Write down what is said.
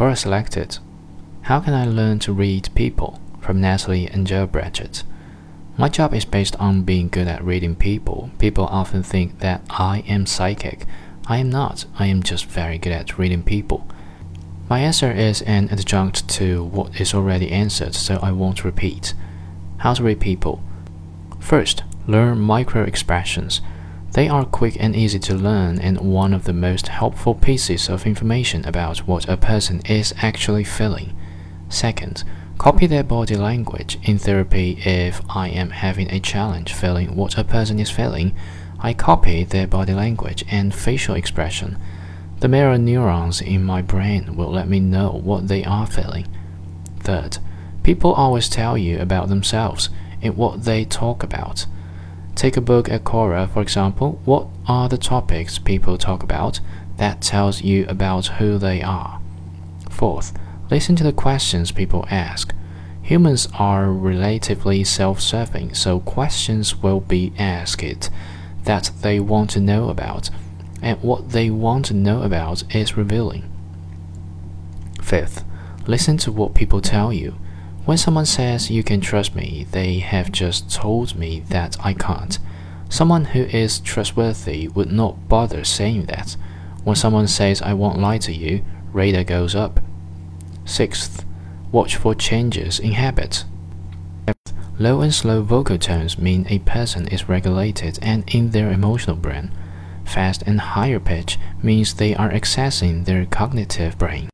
Quora selected How can I learn to read people? from Natalie and Joe Bratchett. My job is based on being good at reading people. People often think that I am psychic. I am not. I am just very good at reading people. My answer is an adjunct to what is already answered, so I won't repeat. How to read people. First, learn micro expressions. They are quick and easy to learn and one of the most helpful pieces of information about what a person is actually feeling. Second, copy their body language. In therapy, if I am having a challenge feeling what a person is feeling, I copy their body language and facial expression. The mirror neurons in my brain will let me know what they are feeling. Third, people always tell you about themselves in what they talk about. Take a book at Quora, for example. What are the topics people talk about? That tells you about who they are. Fourth, listen to the questions people ask. Humans are relatively self serving, so questions will be asked that they want to know about and what they want to know about is revealing. Fifth, listen to what people tell you. When someone says you can trust me, they have just told me that I can't. Someone who is trustworthy would not bother saying that. When someone says I won't lie to you, radar goes up. Sixth, watch for changes in habit. Low and slow vocal tones mean a person is regulated and in their emotional brain. Fast and higher pitch means they are accessing their cognitive brain.